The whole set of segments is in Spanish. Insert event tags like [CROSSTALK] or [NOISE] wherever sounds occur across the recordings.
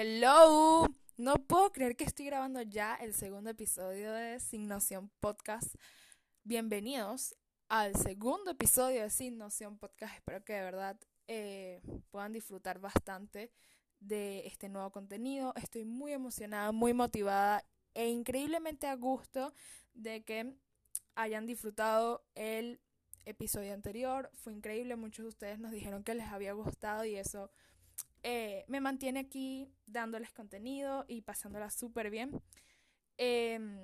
Hello, no puedo creer que estoy grabando ya el segundo episodio de Sin Noción Podcast. Bienvenidos al segundo episodio de Sin Noción Podcast. Espero que de verdad eh, puedan disfrutar bastante de este nuevo contenido. Estoy muy emocionada, muy motivada e increíblemente a gusto de que hayan disfrutado el episodio anterior. Fue increíble, muchos de ustedes nos dijeron que les había gustado y eso eh, me mantiene aquí dándoles contenido y pasándola súper bien. Em,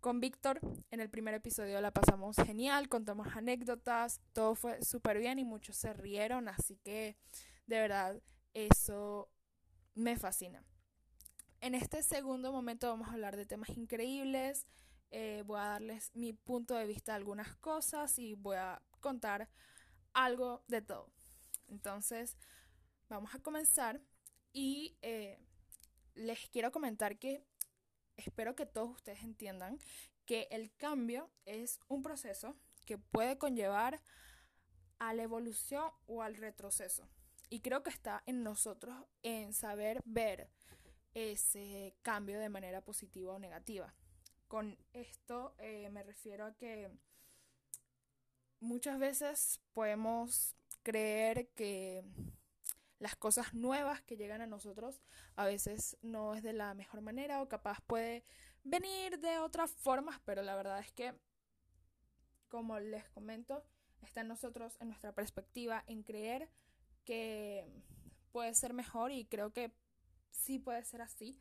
con Víctor en el primer episodio la pasamos genial, contamos anécdotas, todo fue súper bien y muchos se rieron, así que de verdad eso me fascina. En este segundo momento vamos a hablar de temas increíbles, eh, voy a darles mi punto de vista de algunas cosas y voy a contar algo de todo. Entonces, vamos a comenzar y eh, les quiero comentar que espero que todos ustedes entiendan que el cambio es un proceso que puede conllevar a la evolución o al retroceso. Y creo que está en nosotros en saber ver ese cambio de manera positiva o negativa. Con esto eh, me refiero a que muchas veces podemos creer que las cosas nuevas que llegan a nosotros a veces no es de la mejor manera o capaz puede venir de otras formas, pero la verdad es que, como les comento, está en nosotros, en nuestra perspectiva, en creer que puede ser mejor y creo que sí puede ser así.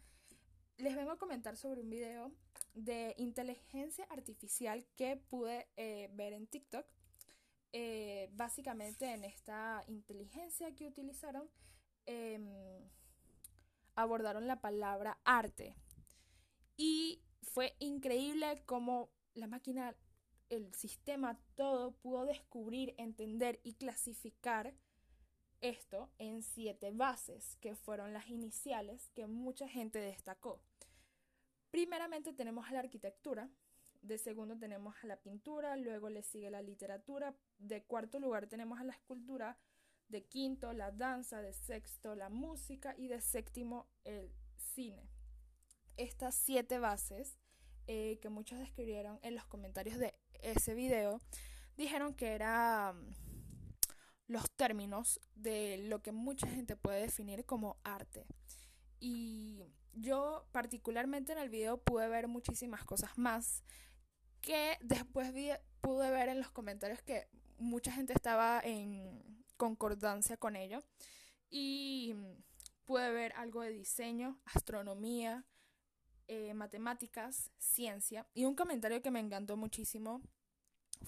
Les vengo a comentar sobre un video de inteligencia artificial que pude eh, ver en TikTok eh, básicamente en esta inteligencia que utilizaron, em, abordaron la palabra arte. Y fue increíble cómo la máquina, el sistema, todo pudo descubrir, entender y clasificar esto en siete bases, que fueron las iniciales que mucha gente destacó. Primeramente tenemos la arquitectura, de segundo tenemos a la pintura, luego le sigue la literatura, de cuarto lugar tenemos a la escultura, de quinto la danza, de sexto la música y de séptimo el cine. Estas siete bases eh, que muchos describieron en los comentarios de ese video dijeron que eran los términos de lo que mucha gente puede definir como arte. Y yo particularmente en el video pude ver muchísimas cosas más que después pude ver en los comentarios que mucha gente estaba en concordancia con ello y pude ver algo de diseño, astronomía, eh, matemáticas, ciencia y un comentario que me encantó muchísimo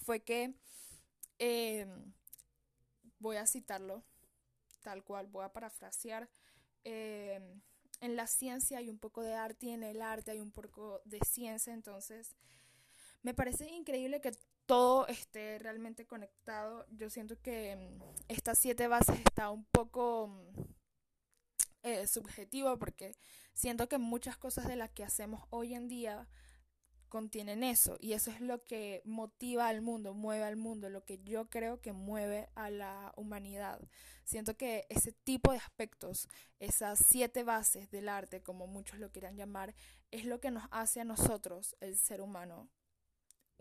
fue que eh, voy a citarlo tal cual, voy a parafrasear. Eh, en la ciencia hay un poco de arte y en el arte hay un poco de ciencia, entonces me parece increíble que todo esté realmente conectado. Yo siento que mm, estas siete bases está un poco mm, eh, subjetivo porque siento que muchas cosas de las que hacemos hoy en día contienen eso y eso es lo que motiva al mundo, mueve al mundo, lo que yo creo que mueve a la humanidad. Siento que ese tipo de aspectos, esas siete bases del arte, como muchos lo quieran llamar, es lo que nos hace a nosotros, el ser humano,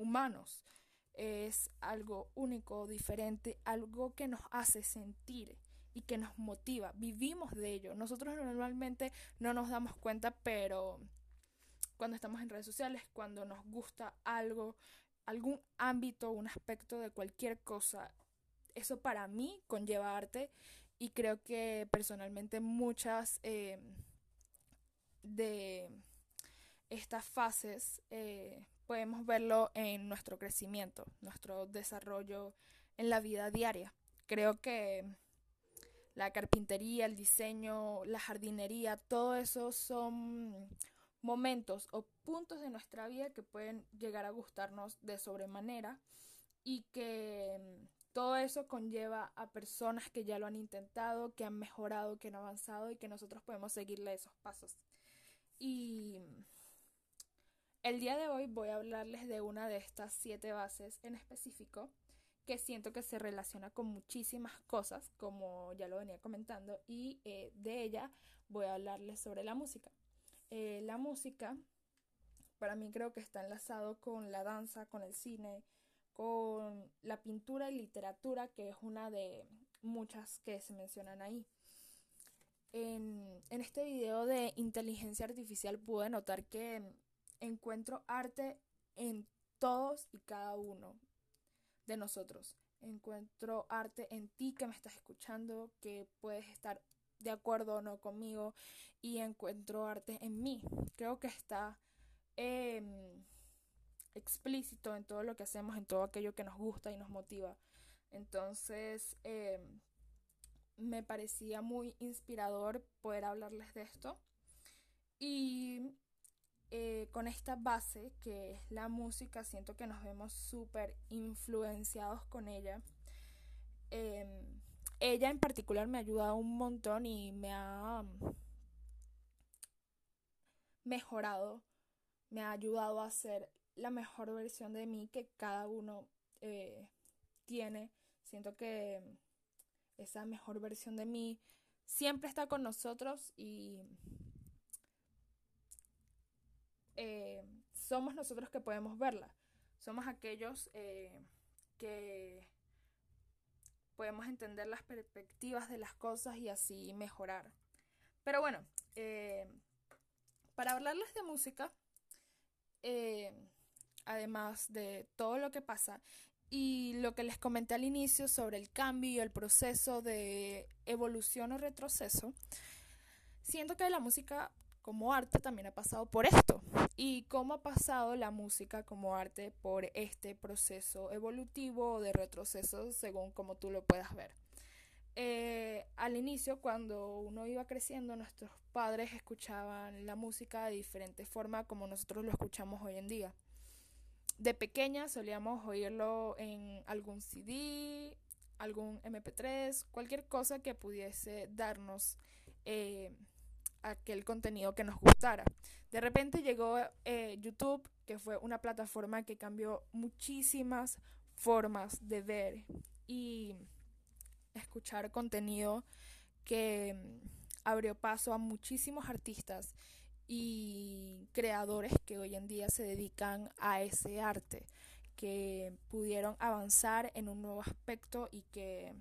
humanos. Es algo único, diferente, algo que nos hace sentir y que nos motiva. Vivimos de ello. Nosotros normalmente no nos damos cuenta, pero cuando estamos en redes sociales, cuando nos gusta algo, algún ámbito, un aspecto de cualquier cosa, eso para mí conlleva arte y creo que personalmente muchas eh, de estas fases eh, podemos verlo en nuestro crecimiento, nuestro desarrollo en la vida diaria. Creo que la carpintería, el diseño, la jardinería, todo eso son momentos o puntos de nuestra vida que pueden llegar a gustarnos de sobremanera y que todo eso conlleva a personas que ya lo han intentado, que han mejorado, que han avanzado y que nosotros podemos seguirle esos pasos. Y el día de hoy voy a hablarles de una de estas siete bases en específico, que siento que se relaciona con muchísimas cosas, como ya lo venía comentando, y eh, de ella voy a hablarles sobre la música. Eh, la música, para mí creo que está enlazado con la danza, con el cine, con la pintura y literatura, que es una de muchas que se mencionan ahí. En, en este video de inteligencia artificial pude notar que encuentro arte en todos y cada uno de nosotros. Encuentro arte en ti que me estás escuchando, que puedes estar de acuerdo o no conmigo, y encuentro arte en mí. Creo que está em, explícito en todo lo que hacemos, en todo aquello que nos gusta y nos motiva. Entonces, em, me parecía muy inspirador poder hablarles de esto. Y eh, con esta base que es la música, siento que nos vemos súper influenciados con ella. Em, ella en particular me ha ayudado un montón y me ha mejorado, me ha ayudado a ser la mejor versión de mí que cada uno eh, tiene. Siento que esa mejor versión de mí siempre está con nosotros y eh, somos nosotros que podemos verla. Somos aquellos eh, que podemos entender las perspectivas de las cosas y así mejorar. Pero bueno, eh, para hablarles de música, además de todo lo que pasa y lo que les comenté al inicio sobre el cambio y el proceso de evolución o retroceso, siento que la música como arte también ha pasado por esto. ¿Y cómo ha pasado la música como arte por este proceso evolutivo o de retroceso según como tú lo puedas ver? Eh, al inicio, cuando uno iba creciendo, nuestros padres escuchaban la música de diferente forma como nosotros lo escuchamos hoy en día. De pequeña solíamos oírlo en algún CD, algún MP3, cualquier cosa que pudiese darnos eh, aquel contenido que nos gustara. De repente llegó eh, YouTube, que fue una plataforma que cambió muchísimas formas de ver y escuchar contenido que mm, abrió paso a muchísimos artistas y creadores que hoy en día se dedican a ese arte, que pudieron avanzar en un nuevo aspecto y que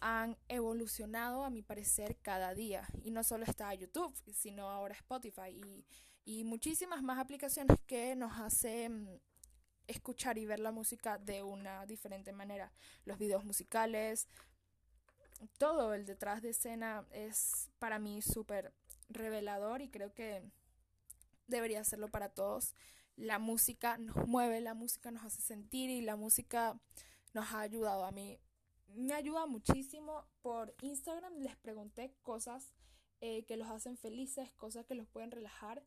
han evolucionado a mi parecer cada día. Y no solo está YouTube, sino ahora Spotify y, y muchísimas más aplicaciones que nos hacen escuchar y ver la música de una diferente manera. Los videos musicales, todo el detrás de escena es para mí súper revelador y creo que debería serlo para todos. La música nos mueve, la música nos hace sentir y la música nos ha ayudado a mí me ayuda muchísimo. Por Instagram les pregunté cosas eh, que los hacen felices, cosas que los pueden relajar.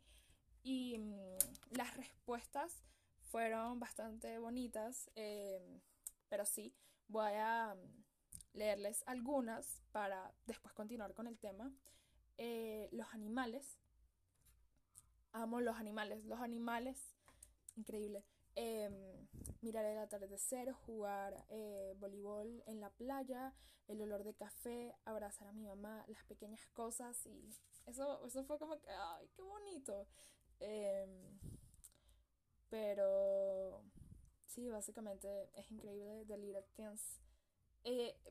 Y mm, las respuestas fueron bastante bonitas. Em, pero sí, voy a mm, leerles algunas para después continuar con el tema. Eh, los animales. Amo los animales. Los animales, increíble. Eh, mirar el atardecer, jugar eh, voleibol en la playa, el olor de café, abrazar a mi mamá, las pequeñas cosas y eso, eso fue como que, ay, qué bonito. Em, pero sí, básicamente es increíble The Little Things.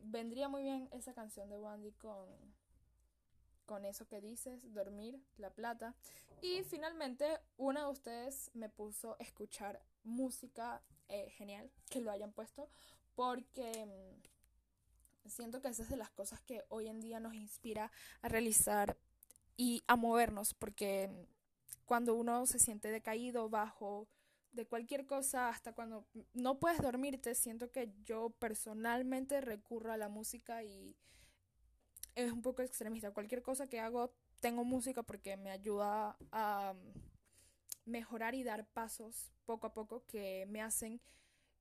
Vendría muy bien esa canción de Wandy con, con eso que dices, dormir, la plata. Y finalmente, una de ustedes me puso escuchar música eh, genial que lo hayan puesto porque mm, siento que esa es de las cosas que hoy en día nos inspira a realizar y a movernos porque mm, cuando uno se siente decaído, bajo de cualquier cosa, hasta cuando no puedes dormirte, siento que yo personalmente recurro a la música y es un poco extremista. Cualquier cosa que hago, tengo música porque me ayuda a mm, mejorar y dar pasos poco a poco que me hacen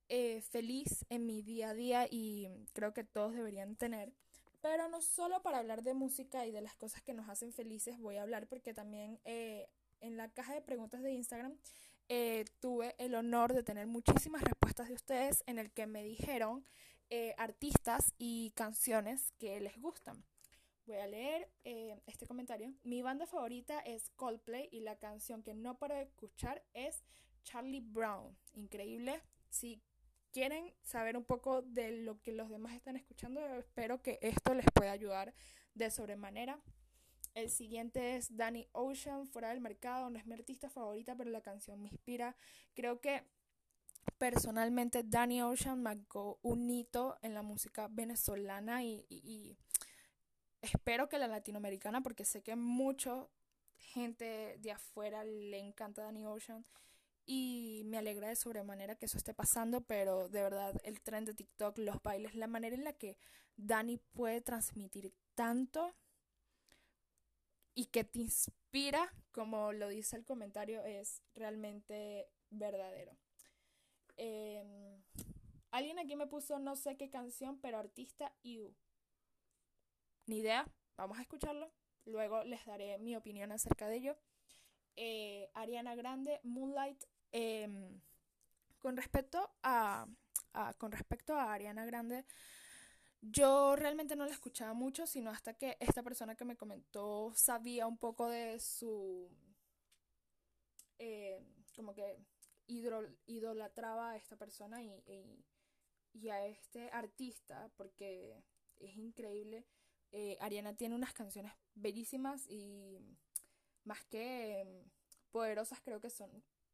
eh, feliz en mi día a día y creo que todos deberían tener. Pero no solo para hablar de música y de las cosas que nos hacen felices voy a hablar porque también eh, en la caja de preguntas de Instagram eh, tuve el honor de tener muchísimas respuestas de ustedes en el que me dijeron eh, artistas y canciones que les gustan. Voy a leer eh, este comentario. Mi banda favorita es Coldplay y la canción que no paro de escuchar es Charlie Brown. Increíble. Si quieren saber un poco de lo que los demás están escuchando, espero que esto les pueda ayudar de sobremanera. El siguiente es Danny Ocean, fuera del mercado. No es mi artista favorita, pero la canción me inspira. Creo que personalmente Danny Ocean marcó un hito en la música venezolana y espero que la latinoamericana, porque sé que mucha gente de afuera le encanta Danny Ocean y me alegra de sobremanera que eso esté pasando, pero de verdad el tren de TikTok, los bailes, la manera en la que Danny puede transmitir tanto y que te inspira, como lo dice el comentario, es realmente verdadero. Em, alguien aquí me puso no sé qué canción, pero artista You ni idea, vamos a escucharlo. Luego les daré mi opinión acerca de ello. Eh, Ariana Grande, Moonlight. Em, con respecto a, con respecto a Ariana Grande, yo realmente no la escuchaba mucho, sino hasta que esta persona que me comentó sabía un poco de su eh, como que idolatraba a esta persona y, y, a este artista porque es increíble eh, Ariana tiene unas canciones bellísimas y más que em, poderosas, creo que son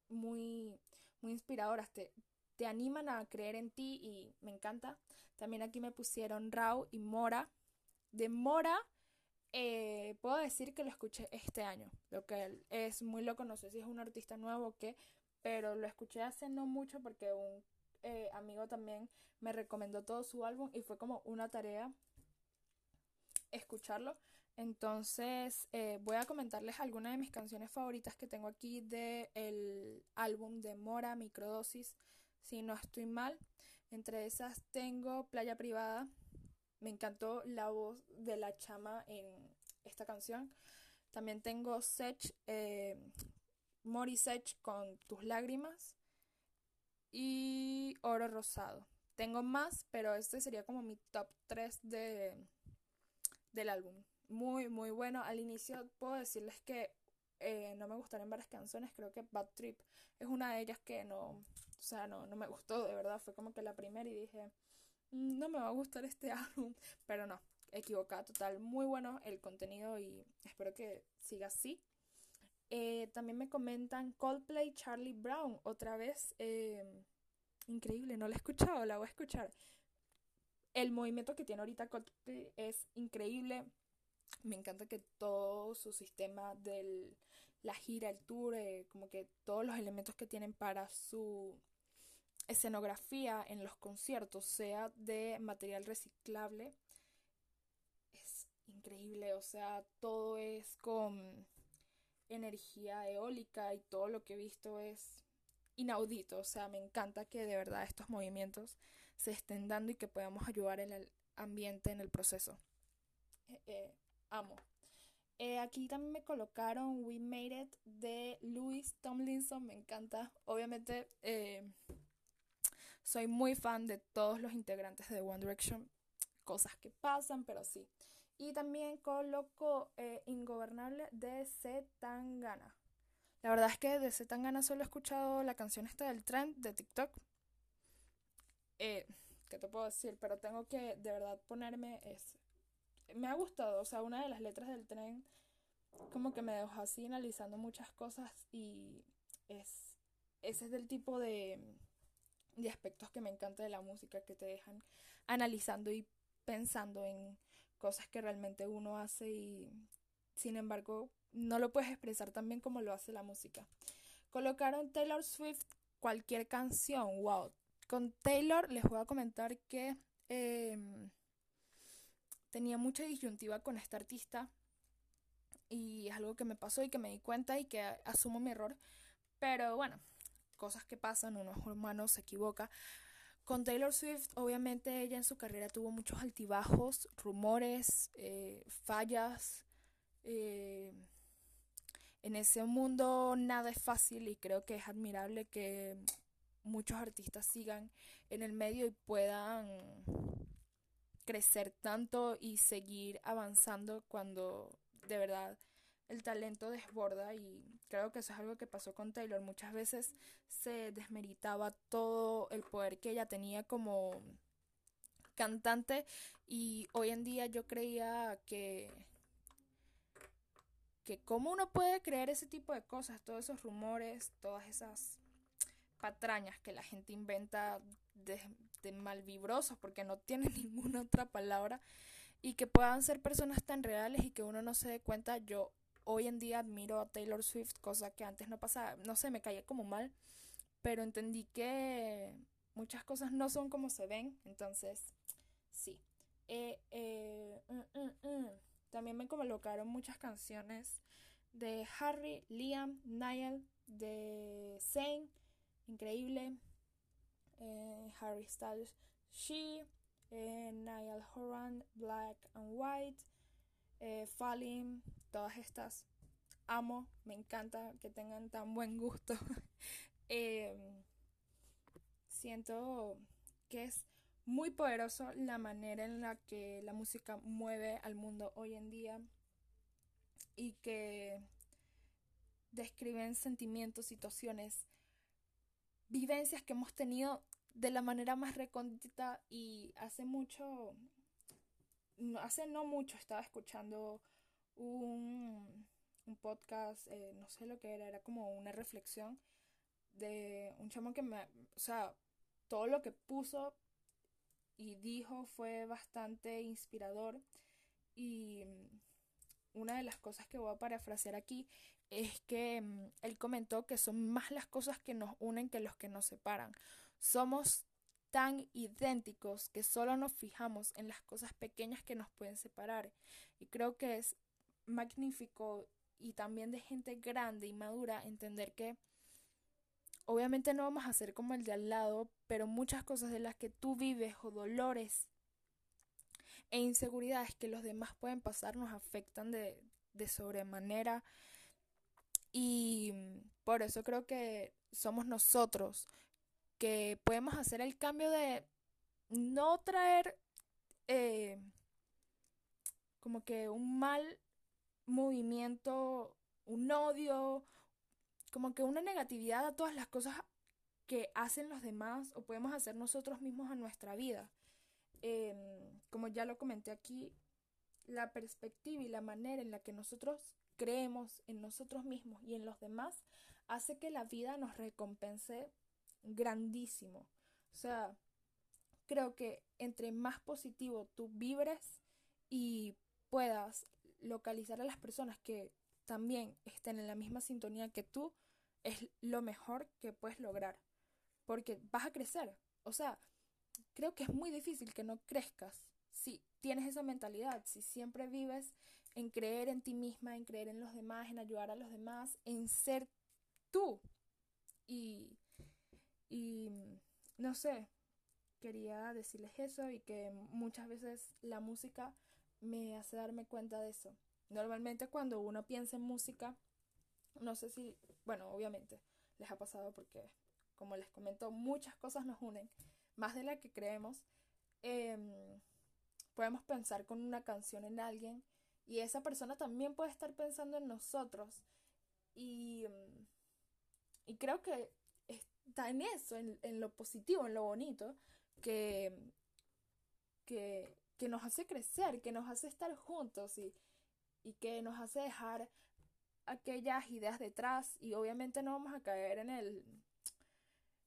muy, muy inspiradoras. Te, te animan a creer en ti y me encanta. También aquí me pusieron Rao y Mora. De Mora, eh, puedo decir que lo escuché este año, lo que es muy loco, no sé si es un artista nuevo o qué, pero lo escuché hace no mucho porque un eh, amigo también me recomendó todo su álbum y fue como una tarea escucharlo. Entonces eh, voy a comentarles algunas de mis canciones favoritas que tengo aquí del álbum de Mora, Microdosis, si no estoy mal. Entre esas tengo Playa Privada. Me encantó la voz de la chama en esta canción. También tengo Sech, eh, Mori Sech con Tus Lágrimas. Y Oro Rosado. Tengo más, pero este sería como mi top 3 de, del álbum. Muy, muy bueno. Al inicio puedo decirles que eh, no me gustaron varias canciones. Creo que Bad Trip es una de ellas que no, o sea, no, no me gustó, de verdad. Fue como que la primera y dije, mm, no me va a gustar este [LAUGHS] álbum. Pero no, equivocada total. Muy bueno el contenido y espero que siga así. Eh, también me comentan Coldplay Charlie Brown, otra vez. Eh, increíble, no la he escuchado, la voy a escuchar el movimiento que tiene ahorita Coldplay es increíble. Me encanta que todo su sistema de la gira, el tour, eh, como que todos los elementos que tienen para su escenografía en los conciertos sea de material reciclable. Es increíble, o sea, todo es con energía eólica y todo lo que he visto es inaudito, o sea, me encanta que de verdad estos movimientos se estén dando y que podamos ayudar en el ambiente en el proceso. Eh, eh, amo. Eh, aquí también me colocaron We Made It de Louis Tomlinson, me encanta. Obviamente soy muy fan de todos los integrantes de One Direction, cosas que pasan, pero sí. Y también coloco Ingobernable de Z Tangana. La verdad es que de Z Tangana solo he escuchado la canción esta del trend de TikTok, eh, ¿qué te puedo decir? Pero tengo que de verdad ponerme es me ha gustado, o sea, una de las letras del tren como que me dejó así analizando muchas cosas y es ese es del tipo de de aspectos que me encanta de la música que te dejan analizando y pensando en cosas que realmente uno hace y sin embargo no lo puedes expresar tan bien como lo hace la música. Colocaron Taylor Swift cualquier canción, wow, con Taylor les voy a comentar que em, tenía mucha disyuntiva con esta artista y es algo que me pasó y que me di cuenta y que asumo mi error. Pero bueno, cosas que pasan, uno es humano, se equivoca. Con Taylor Swift, obviamente ella en su carrera tuvo muchos altibajos, rumores, eh, fallas, eh, en ese mundo nada es fácil y creo que es admirable que muchos artistas sigan en el medio y puedan crecer tanto y seguir avanzando cuando de verdad el talento desborda y creo que eso es algo que pasó con Taylor. Muchas veces se desmeritaba todo el poder que ella tenía como cantante y hoy en día yo creía que que cómo uno puede creer ese tipo de cosas, todos esos rumores, todas esas patrañas que la gente inventa de, malvibrosos porque no tiene [LAUGHS] ninguna otra palabra y que puedan ser personas tan reales y que uno no se dé cuenta. Yo hoy en día admiro a Taylor Swift, cosa que antes no pasaba, no sé, me caía como mal, pero entendí que muchas cosas no son como se ven, entonces sí. Eh, eh, mm, mm, mm. También me colocaron muchas canciones de Harry, Liam, Niall, de Zayn, increíble. Eh, Harry Styles, She, eh, Niall Horan, Black and White, eh, Falling, todas estas. Amo, me encanta que tengan tan buen gusto. [LAUGHS] Siento que es muy poderoso la manera en la que la música mueve al mundo hoy en día y que describen sentimientos, situaciones, vivencias que hemos tenido de la manera más recóndita y hace mucho, hace no mucho estaba escuchando un, un podcast, eh, no sé lo que era, era como una reflexión de un chamo que me, o sea, todo lo que puso y dijo fue bastante inspirador y una de las cosas que voy a parafrasear aquí es que mm, él comentó que son más las cosas que nos unen que los que nos separan. Somos tan idénticos que solo nos fijamos en las cosas pequeñas que nos pueden separar. Y creo que es magnífico y también de gente grande y madura entender que Obviamente no vamos a ser como el de al lado, pero muchas cosas de las que tú vives o dolores e inseguridades que los demás pueden pasar nos afectan de, de sobremanera. Y por eso creo que somos nosotros que podemos hacer el cambio de no traer eh, como que un mal movimiento, un odio como que una negatividad a todas las cosas que hacen los demás o podemos hacer nosotros mismos a nuestra vida. Em, como ya lo comenté aquí, la perspectiva y la manera en la que nosotros creemos en nosotros mismos y en los demás hace que la vida nos recompense grandísimo. O sea, creo que entre más positivo tú vibres y puedas localizar a las personas que también estén en la misma sintonía que tú, es lo mejor que puedes lograr. Porque vas a crecer. O sea, creo que es muy difícil que no crezcas si tienes esa mentalidad, si siempre vives en creer en ti misma, en creer en los demás, en ayudar a los demás, en ser tú. Y, y no sé, quería decirles eso y que muchas veces la música me hace darme cuenta de eso. Normalmente cuando uno piensa en música, no sé si, bueno, obviamente les ha pasado porque, como les comento, muchas cosas nos unen, más de la que creemos. Em, podemos pensar con una canción en alguien y esa persona también puede estar pensando en nosotros. Y, y creo que está en eso, en, en, lo positivo, en lo bonito, que, que, que nos hace crecer, que nos hace estar juntos y, y que nos hace dejar aquellas ideas detrás y obviamente no vamos a caer en el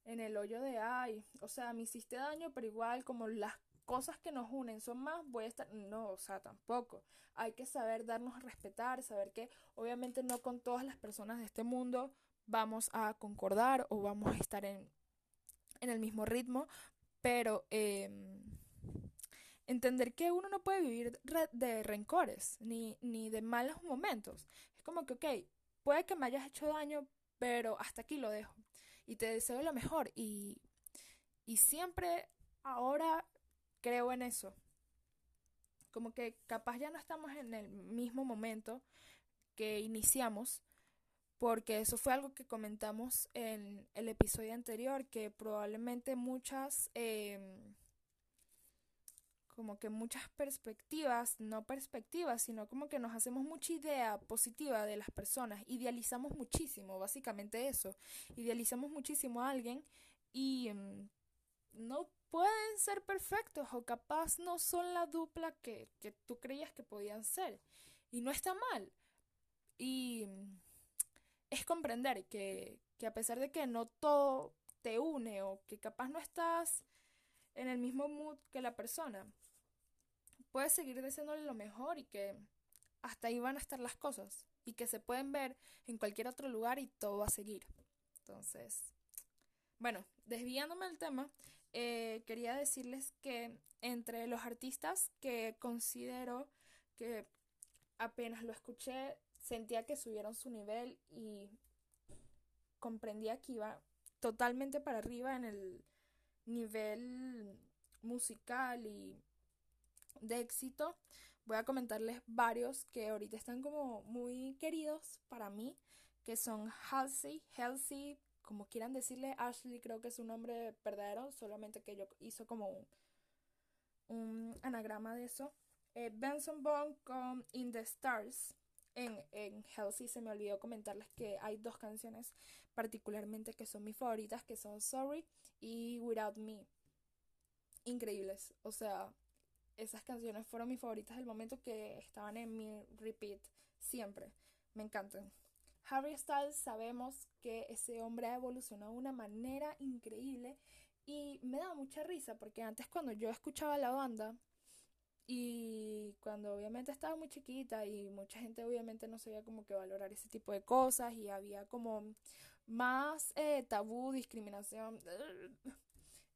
en el hoyo de ay, o sea, me hiciste daño, pero igual como las cosas que nos unen son más, voy a estar no, o sea, tampoco. Hay que saber darnos respetar, saber que obviamente no con todas las personas de este mundo vamos a concordar o vamos a estar en en el mismo ritmo, pero eh, entender que uno no puede vivir de rencores ni, ni de malos momentos. Es como que, ok, puede que me hayas hecho daño, pero hasta aquí lo dejo. Y te deseo lo mejor. Y, y siempre ahora creo en eso. Como que capaz ya no estamos en el mismo momento que iniciamos, porque eso fue algo que comentamos en el episodio anterior, que probablemente muchas, em, como que muchas perspectivas, no perspectivas, sino como que nos hacemos mucha idea positiva de las personas, idealizamos muchísimo, básicamente eso, idealizamos muchísimo a alguien y em, no pueden ser perfectos o capaz no son la dupla que, que tú creías que podían ser. Y no está mal. Y es comprender que, que a pesar de que no todo te une o que capaz no estás en el mismo mood que la persona, puedes seguir deseándole lo mejor y que hasta ahí van a estar las cosas y que se pueden ver en cualquier otro lugar y todo va a seguir. Entonces, bueno, desviándome del tema, eh, quería decirles que entre los artistas que considero que apenas lo escuché sentía que subieron su nivel y comprendía que iba totalmente para arriba en el nivel musical y de éxito. Voy a comentarles varios que ahorita están como muy queridos para mí, que son Halsey, Halsey, como quieran decirle, Ashley creo que es un nombre verdadero, solamente que yo hizo como un, anagrama de eso. Eh, Benson Bond con In the Stars en, en se me olvidó comentarles que hay dos canciones particularmente que son mis favoritas, que son Sorry y Without Me. Increíbles. O sea, esas canciones fueron mis favoritas del momento que estaban en mi repeat siempre. Me encantan. Harry Styles sabemos que ese hombre ha evolucionado de una manera increíble y me da mucha risa porque antes cuando yo escuchaba la banda y cuando obviamente estaba muy chiquita y mucha gente obviamente no sabía como que valorar ese tipo de cosas y había como más eh, tabú, discriminación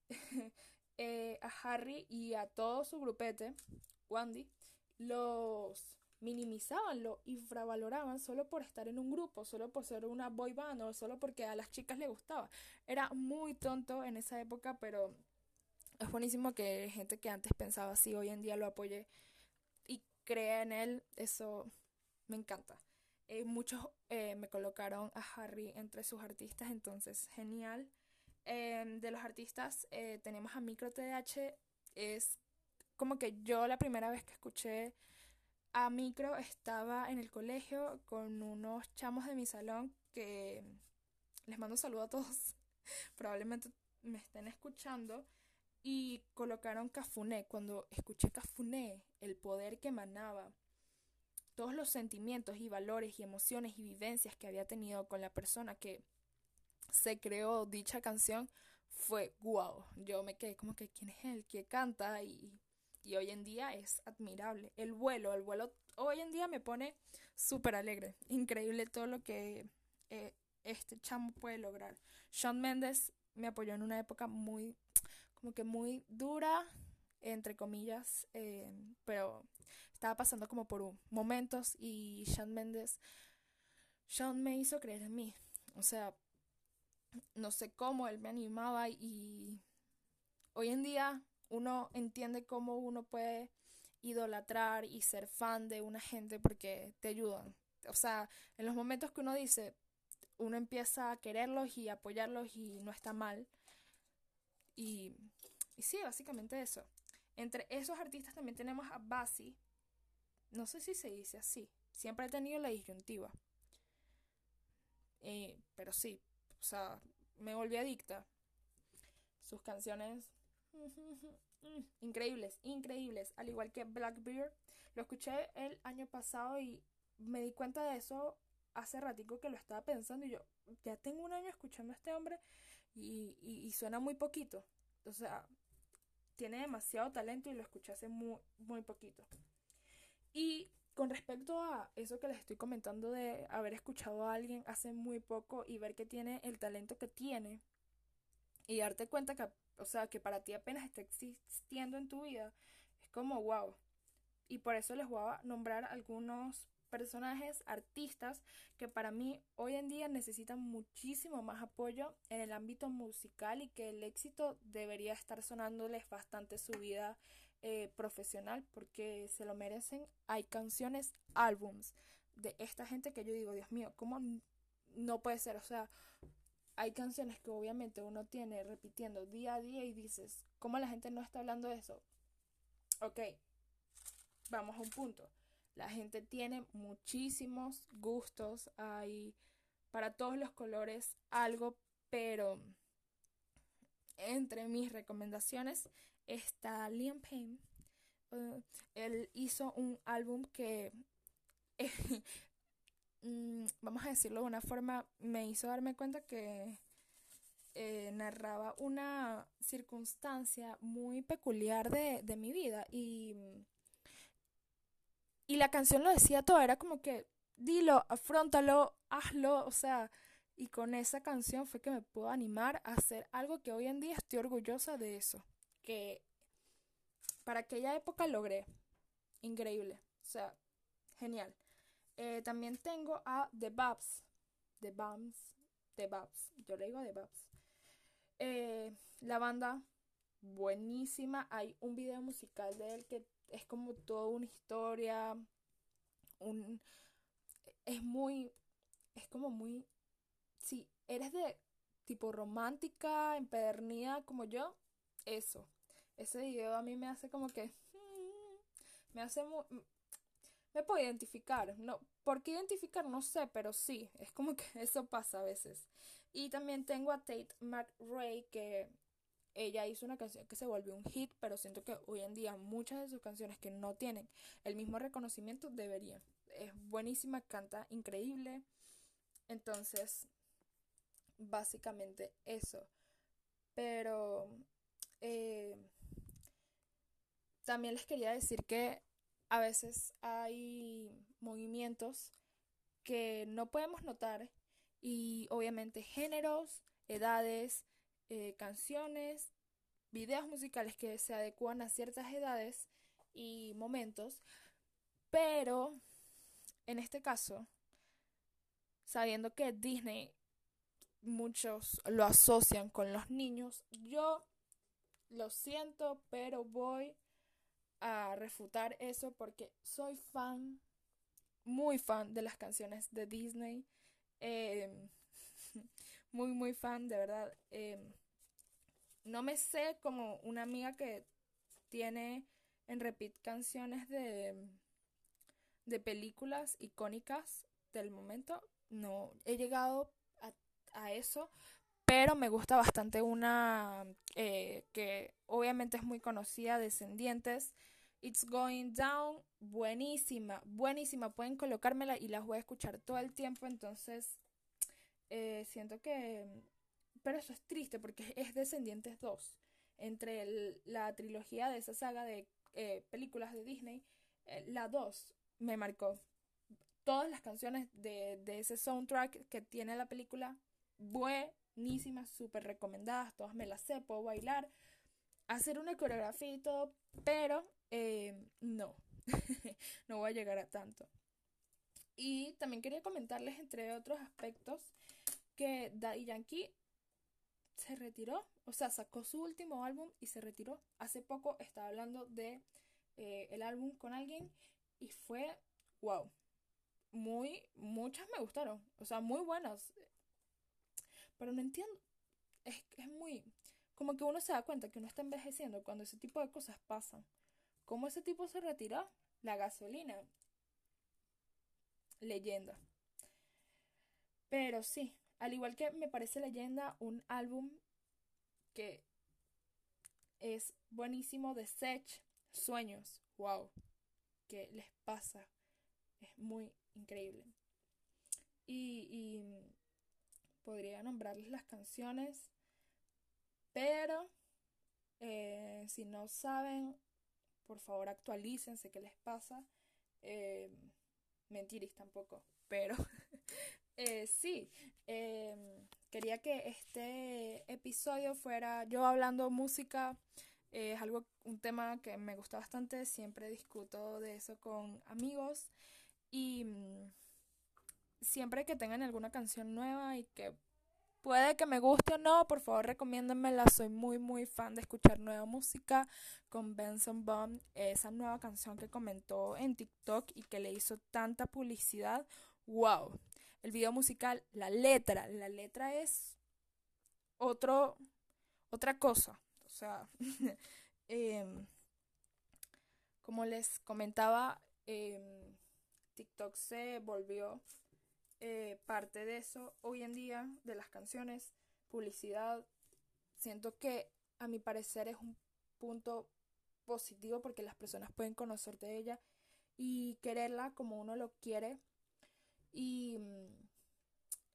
[LAUGHS] eh, a Harry y a todo su grupete, Wandy, los minimizaban, lo infravaloraban solo por estar en un grupo, solo por ser una boy band o solo porque a las chicas les gustaba. Era muy tonto en esa época, pero es buenísimo que gente que antes pensaba así hoy en día lo apoye y crea en él. Eso me encanta. Eh, muchos eh, me colocaron a Harry entre sus artistas, entonces genial. Em, de los artistas eh, tenemos a Micro TH. Es como que yo la primera vez que escuché a Micro estaba en el colegio con unos chamos de mi salón que les mando un saludo a todos. [LAUGHS] Probablemente me estén escuchando y colocaron Cafuné. Cuando escuché Cafuné, el poder que emanaba, todos los sentimientos y valores y emociones y vivencias que había tenido con la persona que se creó dicha canción, fue wow. Yo me quedé como que quién es él, que canta y, y hoy en día es admirable. El vuelo, el vuelo hoy en día me pone súper alegre. Increíble todo lo que eh, este chamo puede lograr. Shawn Mendes me apoyó en una época muy como que muy dura, entre comillas, eh, pero estaba pasando como por momentos y Shawn Mendes, Shawn me hizo creer en mí. O sea, no sé cómo él me animaba y hoy en día uno entiende cómo uno puede idolatrar y ser fan de una gente porque te ayudan. O sea, en los momentos que uno dice, uno empieza a quererlos y apoyarlos y no está mal. Y, sí, básicamente eso. Entre esos artistas también tenemos a Basi. No sé si se dice así. Siempre he tenido la disyuntiva. Eh, pero sí, o sea, me volví adicta. Sus canciones [LAUGHS] increíbles, increíbles. Al igual que Blackbeard. Lo escuché el año pasado y me di cuenta de eso hace ratico que lo estaba pensando y yo ya tengo un año escuchando a este hombre y, y suena muy poquito. O sea, tiene demasiado talento y lo escuché hace muy, muy poquito. Y con respecto a eso que les estoy comentando de haber escuchado a alguien hace muy poco y ver que tiene el talento que tiene y darte cuenta que, o sea, que para ti apenas está existiendo en tu vida, es como wow. Y por eso les voy a nombrar algunos personajes, artistas que para mí hoy en día necesitan muchísimo más apoyo en el ámbito musical y que el éxito debería estar sonándoles bastante su vida eh, profesional porque se lo merecen. Hay canciones, álbums de esta gente que yo digo, Dios mío, ¿cómo no puede ser, o sea, hay canciones que obviamente uno tiene repitiendo día a día y dices, ¿cómo la gente no está hablando de eso? Ok, vamos a un punto. La gente tiene muchísimos gustos, hay para todos los colores algo, pero entre mis recomendaciones está Liam Payne. Uh, él hizo un álbum que, [LAUGHS] mm, vamos a decirlo de una forma, me hizo darme cuenta que eh, narraba una circunstancia muy peculiar de, de mi vida y, y la canción lo decía todo, era como que dilo, afrontalo, hazlo, o sea, y con esa canción fue que me puedo animar a hacer algo que hoy en día estoy orgullosa de eso, que para aquella época logré. Increíble, o sea, genial. Eh, también tengo a The Babs, The Babs, The Babs, yo le digo The Babs. Eh, la banda, buenísima, hay un video musical de él que es como toda una historia, un, es muy, es como muy, si eres de tipo romántica, empedernida como yo, eso. Ese video a mí me hace como que, [LAUGHS] me hace muy, me puedo identificar, no, ¿por qué identificar? No sé, pero sí, es como que [LAUGHS] eso pasa a veces. Y también tengo a Tate McRae que ella hizo una canción que se volvió un hit, pero siento que hoy en día muchas de sus canciones que no tienen el mismo reconocimiento deberían es buenísima, canta increíble. Entonces, básicamente eso. Pero eh, también les quería decir que a veces hay movimientos que no podemos notar y obviamente géneros, edades, eh, canciones, videos musicales que se adecuan a ciertas edades y momentos, pero en este caso, sabiendo que Disney muchos lo asocian con los niños, yo lo siento, pero voy a refutar eso porque soy fan, muy fan de las canciones de Disney. Em, [LAUGHS] muy, muy fan, de verdad. Em, no me sé como una amiga que tiene en repeat canciones de de películas icónicas del momento. No he llegado a, eso, pero me gusta bastante una eh, que obviamente es muy conocida, Descendientes. It's Going Down, buenísima, buenísima. Pueden colocármela y las voy a escuchar todo el tiempo, entonces eh, siento que... Pero eso es triste porque [LAUGHS] es Descendientes 2. Entre la trilogía de esa saga de eh, películas de Disney, la 2 me marcó. Todas las canciones de, ese soundtrack que tiene la película, buenísimas, súper recomendadas, todas me las sé, puedo bailar, hacer una coreografía y todo, pero eh, no, [LAUGHS] no voy a llegar a tanto. Y también quería comentarles, entre otros aspectos, que Daddy Yankee se retiró, o sea, sacó su último álbum y se retiró. Hace poco estaba hablando de eh, el álbum con alguien y fue, wow, muy, muchas me gustaron, o sea, muy buenas. Pero no entiendo, es, es muy, como que uno se da cuenta que uno está envejeciendo cuando ese tipo de cosas pasan. ¿Cómo ese tipo se retiró? La gasolina. Leyenda. Pero sí, al igual que me parece leyenda un álbum que es buenísimo de Sech, Sueños. Wow que les pasa. Es muy increíble. Y, podría nombrarles las canciones, pero eh, si no saben, por favor actualícense qué les pasa. Eh, mentiris tampoco, pero [LAUGHS] eh, sí, eh, quería que este episodio fuera yo hablando música es algo, un tema que me gusta bastante, siempre discuto de eso con amigos y mm, siempre que tengan alguna canción nueva y que puede que me guste o no, por favor recomiéndenmela, soy muy muy fan de escuchar nueva música con Benson Bond, esa nueva canción que comentó en TikTok y que le hizo tanta publicidad, wow. El video musical, la letra, la letra es otro, otra cosa. O sea, [LAUGHS] em, como les comentaba, em, TikTok se volvió eh, parte de eso hoy en día, de las canciones, publicidad. Siento que a mi parecer es un punto positivo porque las personas pueden conocer de ella y quererla como uno lo quiere. Y mm,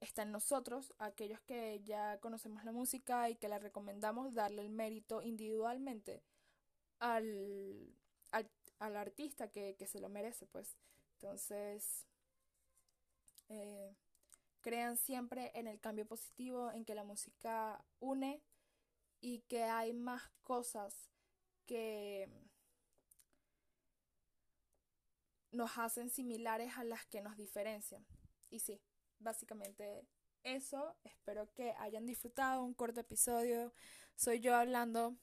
está en nosotros, aquellos que ya conocemos la música y que la recomendamos, darle el mérito individualmente al, al, artista que, se lo merece, pues. Entonces, eh, crean siempre en el cambio positivo, en que la música une y que hay más cosas que nos hacen similares a las que nos diferencian. Y sí, básicamente eso. Espero que hayan disfrutado un corto episodio. Soy yo hablando.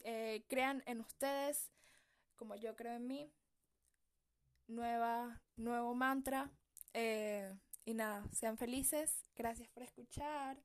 Eh, crean en ustedes como yo creo en mí. Nueva, nuevo mantra. Eh, y nada, sean felices. Gracias por escuchar.